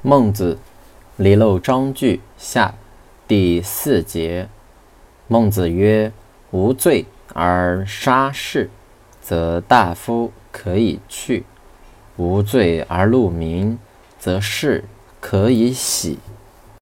孟子，离娄章句下第四节。孟子曰：“无罪而杀士，则大夫可以去；无罪而戮民，则士可以喜。”